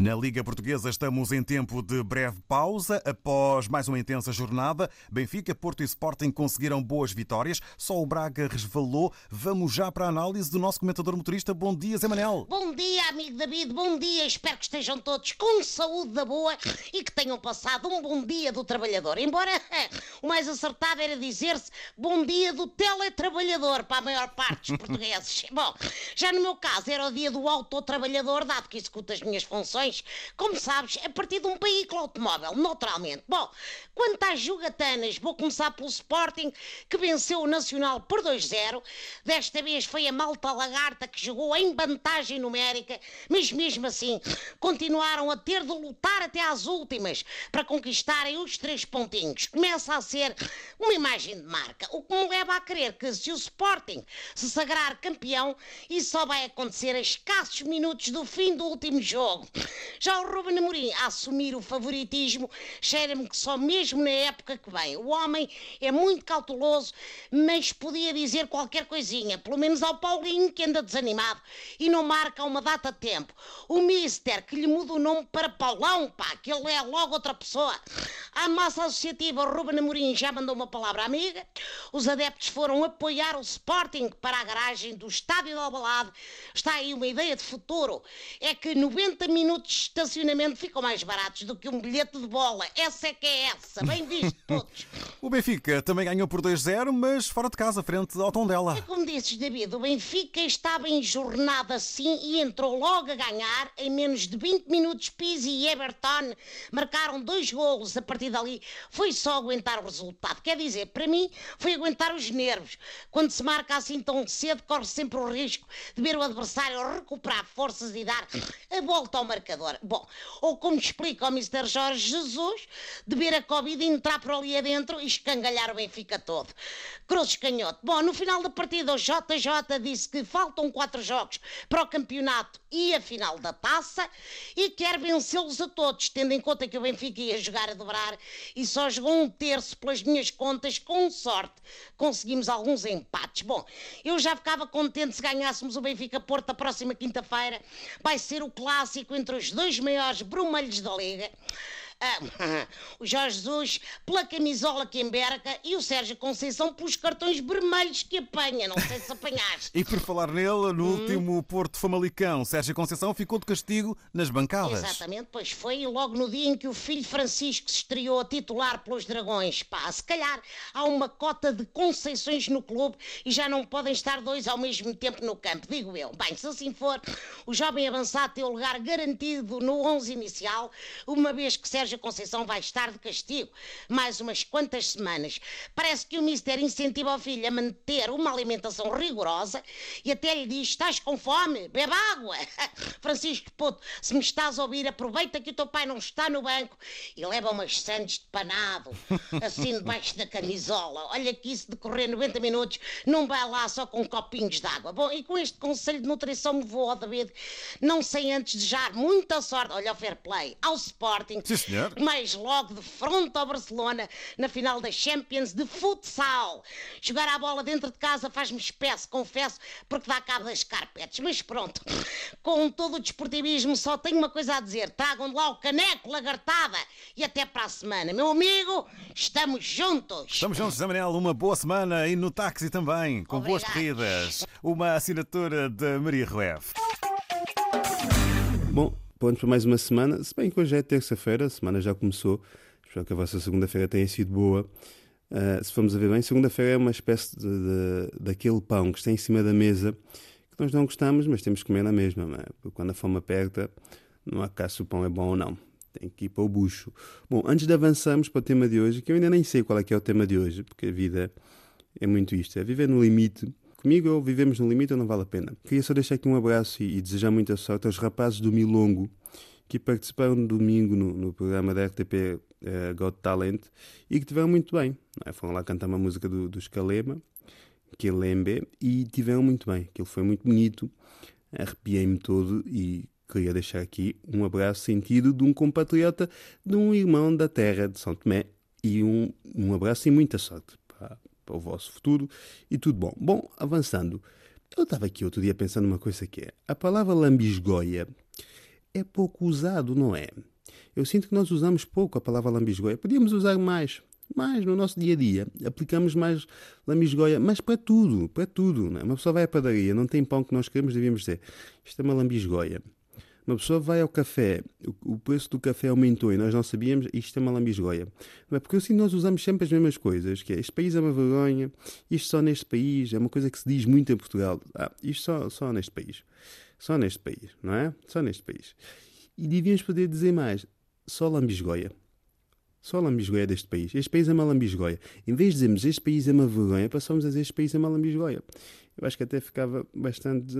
Na Liga Portuguesa estamos em tempo de breve pausa. Após mais uma intensa jornada, Benfica, Porto e Sporting conseguiram boas vitórias. Só o Braga resvalou. Vamos já para a análise do nosso comentador motorista. Bom dia, Zé Manel. Bom dia, amigo David. Bom dia. Espero que estejam todos com saúde da boa e que tenham passado um bom dia do trabalhador. Embora o mais acertado era dizer-se bom dia do teletrabalhador para a maior parte dos portugueses. Bom, já no meu caso era o dia do autotrabalhador, dado que executo as minhas funções como sabes, a partir de um veículo automóvel, naturalmente. Bom, quanto às jogatanas, vou começar pelo Sporting, que venceu o Nacional por 2-0. Desta vez foi a malta lagarta que jogou em vantagem numérica, mas mesmo assim continuaram a ter de lutar até às últimas para conquistarem os três pontinhos. Começa a ser uma imagem de marca, o que me leva a crer que se o Sporting se sagrar campeão, isso só vai acontecer a escassos minutos do fim do último jogo. Já o Ruben Amorim a assumir o favoritismo, cheira-me que só mesmo na época que vem. O homem é muito cauteloso, mas podia dizer qualquer coisinha, pelo menos ao Paulinho que anda desanimado e não marca uma data de tempo. O Mister que lhe muda o nome para Paulão, pá, que ele é logo outra pessoa. A massa associativa Ruben Amorim já mandou uma palavra amiga. Os adeptos foram apoiar o Sporting para a garagem do Estádio de Albalade. Está aí uma ideia de futuro. É que 90 minutos de estacionamento ficam mais baratos do que um bilhete de bola. Essa é que é essa. Bem visto todos. o Benfica também ganhou por 2-0, mas fora de casa, frente ao Tondela. É como dizes, David, o Benfica estava em jornada assim e entrou logo a ganhar. Em menos de 20 minutos, Pizzi e Everton marcaram dois golos. A partir dali foi só aguentar o resultado. Quer dizer, para mim, foi aguentar os nervos. Quando se marca assim tão cedo, corre sempre o risco de ver o adversário recuperar forças e dar a volta ao marcador marcador. Bom, ou como explica o Mr. Jorge Jesus, de ver a Covid entrar por ali adentro e escangalhar o Benfica todo. Cruzes canhoto. Bom, no final da partida o JJ disse que faltam quatro jogos para o campeonato e a final da taça e quer vencê-los a todos, tendo em conta que o Benfica ia jogar a dobrar e só jogou um terço pelas minhas contas, com sorte conseguimos alguns empates. Bom, eu já ficava contente se ganhássemos o Benfica Porto a próxima quinta-feira. Vai ser o clássico entre os dois maiores brumelhos da Liga. Ah, o Jorge Jesus pela camisola que emberca e o Sérgio Conceição pelos cartões vermelhos que apanha. Não sei se apanhaste. e por falar nele, no hum. último Porto Famalicão, Sérgio Conceição ficou de castigo nas bancadas. Exatamente, pois foi logo no dia em que o filho Francisco se estreou a titular pelos Dragões. Pá, se calhar há uma cota de Conceições no clube e já não podem estar dois ao mesmo tempo no campo, digo eu. Bem, se assim for, o jovem avançado tem o lugar garantido no 11 inicial, uma vez que Sérgio Sérgio Conceição vai estar de castigo mais umas quantas semanas. Parece que o Mister incentiva o filho a manter uma alimentação rigorosa e até lhe diz: estás com fome? Bebe água. Francisco Puto, se me estás a ouvir, aproveita que o teu pai não está no banco e leva umas sandes de panado, assim debaixo da camisola. Olha que isso de correr 90 minutos não vai lá só com copinhos de água. Bom, e com este conselho de nutrição me vou, David, não sei antes desejar muita sorte, olha o fair play, ao Sporting. Sim, senhor senhor. Mas logo de frente ao Barcelona, na final da Champions de futsal. Jogar a bola dentro de casa faz-me espécie, confesso, porque dá cabo das carpetes. Mas pronto, com todo o desportivismo, só tenho uma coisa a dizer. Tragam de lá o caneco, lagartada. E até para a semana. Meu amigo, estamos juntos. Estamos juntos, Zé Manel. Uma boa semana e no táxi também, com Obrigado. boas corridas. Uma assinatura de Maria Rueff. Bom, pontos para mais uma semana. Se bem que hoje é terça-feira, a semana já começou. Espero que a vossa segunda-feira tenha sido boa. Uh, se formos a ver bem, segunda-feira é uma espécie de, de, daquele pão que está em cima da mesa que nós não gostamos, mas temos que comer na mesma. É? Porque quando a fome aperta, não há cá se o pão é bom ou não. Tem que ir para o bucho. Bom, antes de avançarmos para o tema de hoje, que eu ainda nem sei qual é que é o tema de hoje, porque a vida é muito isto: é viver no limite Comigo ou vivemos no limite ou não vale a pena. Queria só deixar aqui um abraço e, e desejar muita sorte aos rapazes do Milongo que participaram no domingo no, no programa da RTP uh, eh, Got Talent e que tiveram muito bem. É? Foram lá cantar uma música do, do que é Lembe, e tiveram muito bem. Aquilo foi muito bonito, arrepiei-me todo e queria deixar aqui um abraço sentido de um compatriota, de um irmão da terra de São Tomé e um, um abraço e muita sorte para, o vosso futuro e tudo bom. Bom, avançando, eu estava aqui outro dia pensando uma coisa que é, a palavra lambisgoia é pouco usado, não é? Eu sinto que nós usamos pouco a palavra lambisgoia. Podíamos usar mais, mais no nosso dia a dia. Aplicamos mais lambisgoia, mas para tudo, para tudo. É? Uma pessoa vai à padaria, não tem pão que nós queremos, devíamos dizer isto é uma lambisgoia. Uma pessoa vai ao café, o preço do café aumentou e nós não sabíamos, isto é uma lambisgoia. É porque assim nós usamos sempre as mesmas coisas, que é este país é uma vergonha, isto só neste país, é uma coisa que se diz muito em Portugal. Ah, isto só, só neste país. Só neste país, não é? Só neste país. E devíamos poder dizer mais, só lambisgoia. Só lambisgoia deste país. Este país é uma lambisgoia. Em vez de dizermos este país é uma vergonha, passamos a dizer este país é uma lambisgoia. Eu acho que até ficava bastante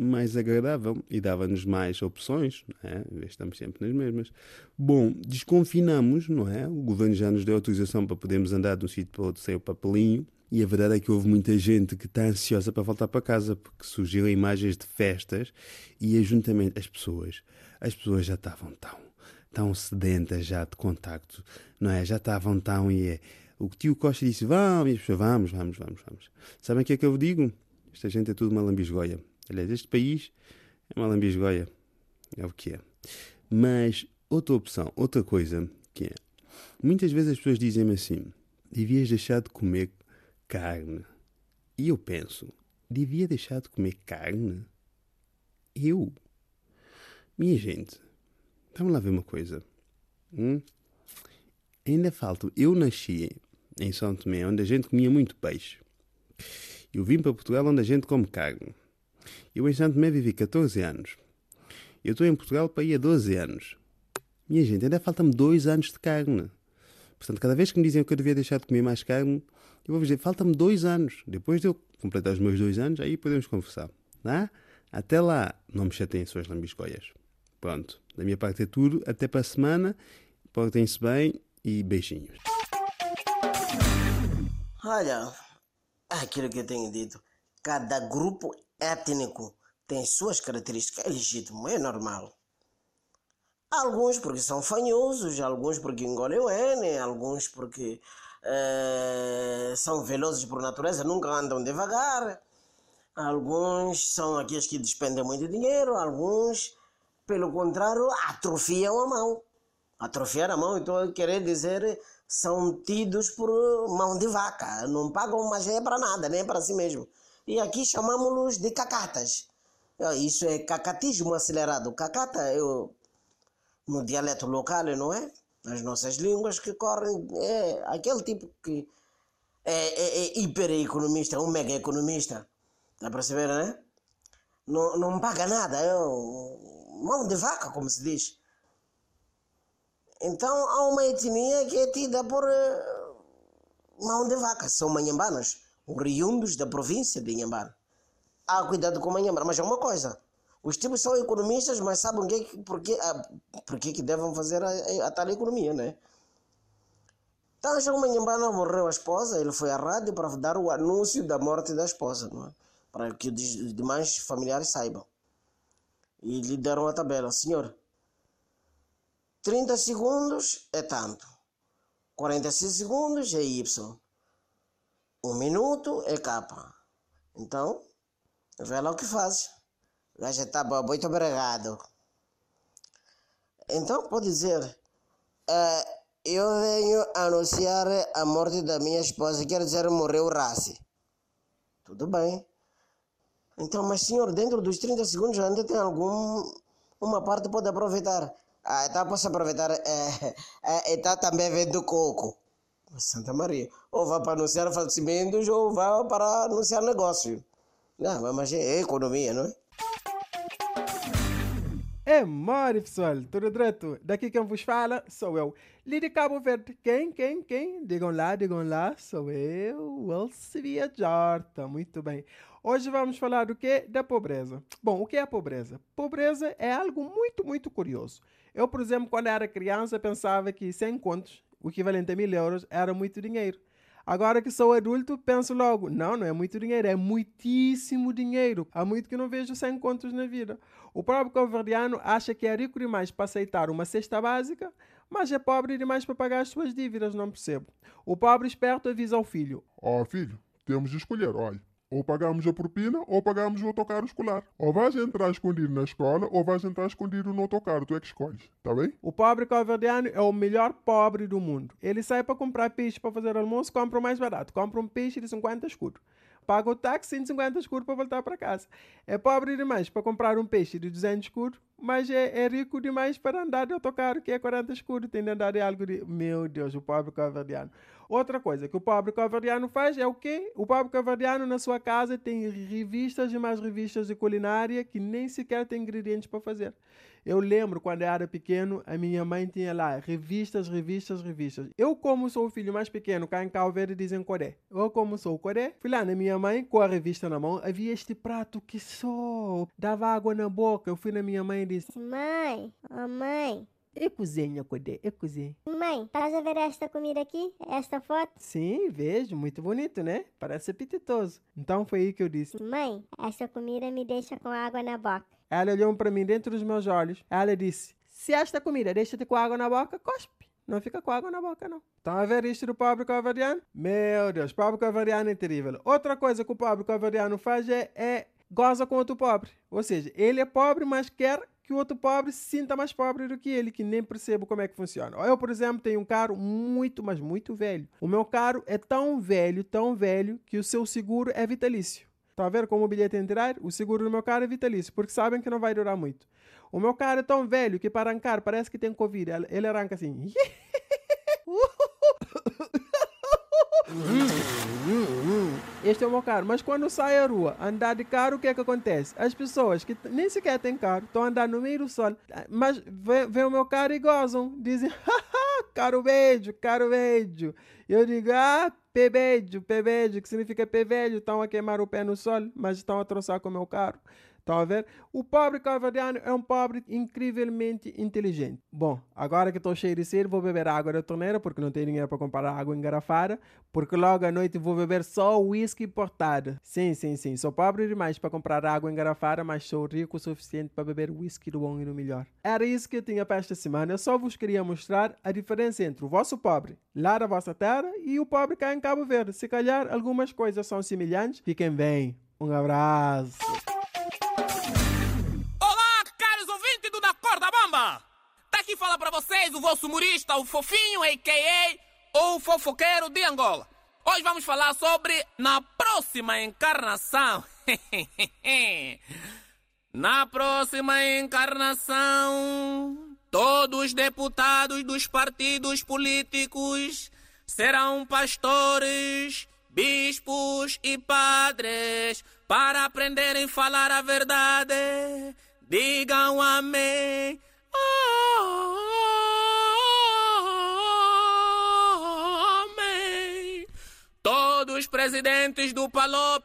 mais agradável e dava-nos mais opções, não é? estamos sempre nas mesmas. Bom, desconfinamos, não é? O governo já nos deu autorização para podermos andar de um sítio para outro sem o papelinho. E a verdade é que houve muita gente que está ansiosa para voltar para casa, porque surgiram imagens de festas e ajuntamente as pessoas, as pessoas já estavam tão, tão sedentas já de contacto, não é? Já estavam tão e é. O tio Costa disse: Vamos, vamos, vamos, vamos, vamos. Sabem o que é que eu digo? Esta gente é tudo uma lambisgoia. Aliás, este país é uma lambisgoia. É o que é. Mas outra opção, outra coisa que é. Muitas vezes as pessoas dizem-me assim: devias deixar de comer carne. E eu penso: devia deixar de comer carne? Eu? Minha gente, vamos lá ver uma coisa. Hum? Ainda falta. Eu nasci em São Tomé, onde a gente comia muito peixe. Eu vim para Portugal, onde a gente come carne. Eu em Santo Tomé vivi 14 anos. Eu estou em Portugal para ir há 12 anos. Minha gente, ainda falta-me dois anos de carne. Portanto, cada vez que me dizem que eu devia deixar de comer mais carne, eu vou dizer, falta-me dois anos. Depois de eu completar os meus dois anos, aí podemos conversar. Tá? Até lá, não me chateiem suas lambiscoias. Pronto, da minha parte é tudo. Até para a semana. Portem-se bem e beijinhos. Olha, aquilo que eu tenho dito. Cada grupo étnico tem suas características, é legítimo, é normal. Alguns porque são fanhosos, alguns porque engolem o N, alguns porque é, são velozes por natureza, nunca andam devagar. Alguns são aqueles que despendem muito dinheiro, alguns, pelo contrário, atrofiam a mão. Atrofiar a mão, então querer dizer, são tidos por mão de vaca, não pagam mais é para nada, nem para si mesmo. E aqui chamamos-los de cacatas. Ah, isso é cacatismo acelerado. Cacata é o, no dialeto local, não é? Nas nossas línguas que correm, é aquele tipo que é, é, é hipereconomista, um mega economista. Está a perceber, né? Não, não paga nada, é mão de vaca, como se diz. Então há uma etnia que é tida por uh, mão de vaca, são manhambanas oriundos da província de Inhambane. Há cuidado com Inhambane, mas é uma coisa. Os tipos são economistas, mas sabem que, porque, ah, porque que devem fazer a, a, tal economia, né? Então, já o Manhambana morreu a esposa, ele foi à rádio para dar o anúncio da morte da esposa, não é? para que os demais familiares saibam. E lhe deram a tabela, senhor, 30 segundos é tanto, 46 segundos é Y, um minuto é capa. Então, vê lá o que faz. Já está bom, muito obrigado. Então, pode dizer, uh, eu venho anunciar a morte da minha esposa, quer dizer, morreu Raci. Tudo bem. Então, mas senhor, dentro dos 30 segundos ainda tem algum uma parte pode aproveitar. Ah, então posso aproveitar. É, é, está também vendo coco. Santa Maria. Ou vá para anunciar falecimentos ou vá para anunciar negócio. Não, mas é economia, não é? É mole, pessoal, tudo direto. Daqui quem vos fala sou eu. Lídia Cabo Verde. Quem, quem, quem? Digam lá, digam lá, sou eu, Elcevia Jorta. Muito bem. Hoje vamos falar do que? Da pobreza. Bom, o que é a pobreza? Pobreza é algo muito, muito curioso. Eu, por exemplo, quando era criança, pensava que 100 contos o equivalente a mil euros, era muito dinheiro. Agora que sou adulto, penso logo: não, não é muito dinheiro, é muitíssimo dinheiro. Há muito que não vejo 100 contos na vida. O próprio converdiano acha que é rico demais para aceitar uma cesta básica, mas é pobre demais para pagar as suas dívidas, não percebo. O pobre esperto avisa ao filho: Ó oh, filho, temos de escolher, olha. Ou pagamos a propina ou pagamos o autocarro escolar. Ou vais entrar escondido na escola ou vais entrar escondido no autocarro. Tu é que escolhes, tá bem? O pobre calverdiano é o melhor pobre do mundo. Ele sai para comprar peixe para fazer almoço, compra o mais barato. Compra um peixe de 50 escudos paga o táxi 150 escuros para voltar para casa. É pobre demais para comprar um peixe de 200 escuros, mas é, é, rico demais para andar de autocarro, que é 40 escuros. Tem de andar de algo de. Meu Deus, o pobre caverdiano. Outra coisa que o pobre caverdiano faz é o quê? O pobre caverdiano na sua casa tem revistas e mais revistas de culinária que nem sequer tem ingredientes para fazer. Eu lembro quando eu era pequeno, a minha mãe tinha lá revistas, revistas, revistas. Eu, como sou o filho mais pequeno, cá em Cabo Verde dizem Coré. Eu, como sou o Coré, fui lá na minha mãe com a revista na mão. Havia este prato que só dava água na boca. Eu fui na minha mãe e disse: Mãe, oh mãe, e cozinha, Codé, e cozinha. Mãe, estás a ver esta comida aqui? Esta foto? Sim, vejo. Muito bonito, né? Parece apetitoso. Então foi aí que eu disse. Mãe, esta comida me deixa com água na boca. Ela olhou para mim dentro dos meus olhos. Ela disse: Se esta comida deixa-te com água na boca, cospe. Não fica com água na boca, não. Estão a ver isto do pobre cavariano? Meu Deus, pobre cavariano é terrível. Outra coisa que o pobre cavariano faz é, é goza com outro pobre. Ou seja, ele é pobre, mas quer que o outro pobre se sinta mais pobre do que ele, que nem percebe como é que funciona. Eu, por exemplo, tenho um carro muito, mas muito velho. O meu carro é tão velho, tão velho, que o seu seguro é vitalício. Está a ver como o bilhete entrar? O seguro do meu carro é vitalício, porque sabem que não vai durar muito. O meu carro é tão velho que para arrancar parece que tem Covid. Ele arranca assim. Este é o meu carro. Mas quando sai à rua, andar de carro, o que é que acontece? As pessoas que nem sequer têm carro estão andando no meio do sol, mas vê, o meu carro e gozam. Dizem, caro beijo, caro beijo. Eu digo, ah, pebejo, pebejo, que significa pevejo. Estão a queimar o pé no sol, mas estão a troçar com o meu carro. Estão a ver? O pobre cavadiano é um pobre incrivelmente inteligente. Bom, agora que estou cheio de sede, vou beber água da torneira, porque não tenho dinheiro para comprar água engarrafada, porque logo à noite vou beber só whisky importado. Sim, sim, sim. Sou pobre demais para comprar água engarrafada, mas sou rico o suficiente para beber whisky do bom e do melhor. Era isso que eu tinha para esta semana. Eu só vos queria mostrar a diferença entre o vosso pobre lá da vossa terra e o pobre cá em Cabo Verde. Se calhar algumas coisas são semelhantes. Fiquem bem. Um abraço. Vocês o vosso humorista, o fofinho, a.k.a. o fofoqueiro de Angola. Hoje vamos falar sobre na próxima encarnação. na próxima encarnação, todos os deputados dos partidos políticos serão pastores, bispos e padres para aprenderem a falar a verdade. Digam. Amém. Presidentes do Palop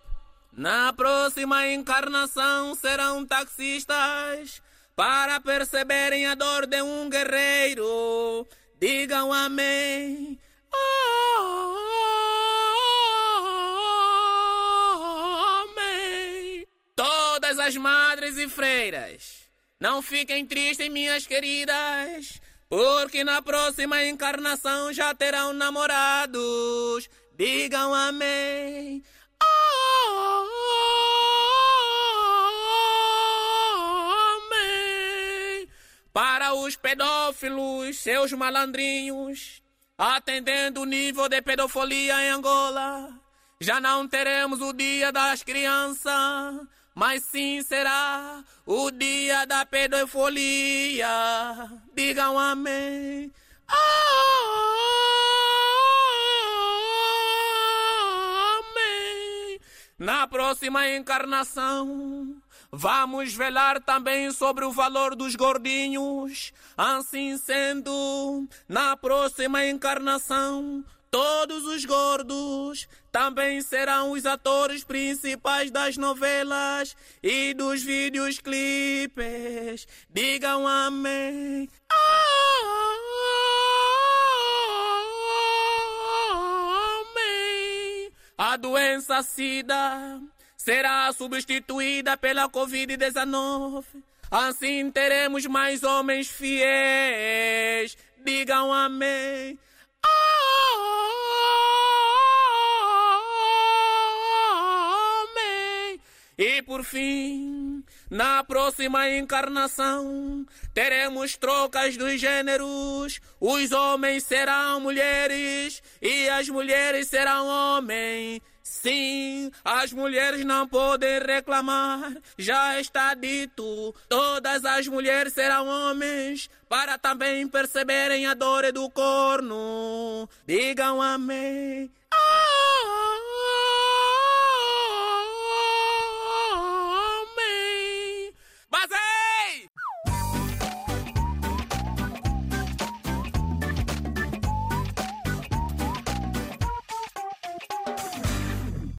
na próxima encarnação serão taxistas para perceberem a dor de um guerreiro. Digam amém. Amém. Todas as madres e freiras não fiquem tristes, minhas queridas, porque na próxima encarnação já terão namorados. Digam amém. Amém. Para os pedófilos, seus malandrinhos, atendendo o nível de pedofilia em Angola, já não teremos o dia das crianças mas sim será o dia da pedofilia. Digam amém. Amém. Na próxima encarnação, vamos velar também sobre o valor dos gordinhos. Assim sendo, na próxima encarnação, Todos os gordos também serão os atores principais das novelas e dos vídeos clipes. Digam amém. Amém. A doença SIDA será substituída pela Covid-19. Assim teremos mais homens fiéis. Digam amém. E por fim, na próxima encarnação, teremos trocas dos gêneros. Os homens serão mulheres e as mulheres serão homens. Sim, as mulheres não podem reclamar, já está dito. Todas as mulheres serão homens, para também perceberem a dor do corno. Digam amém.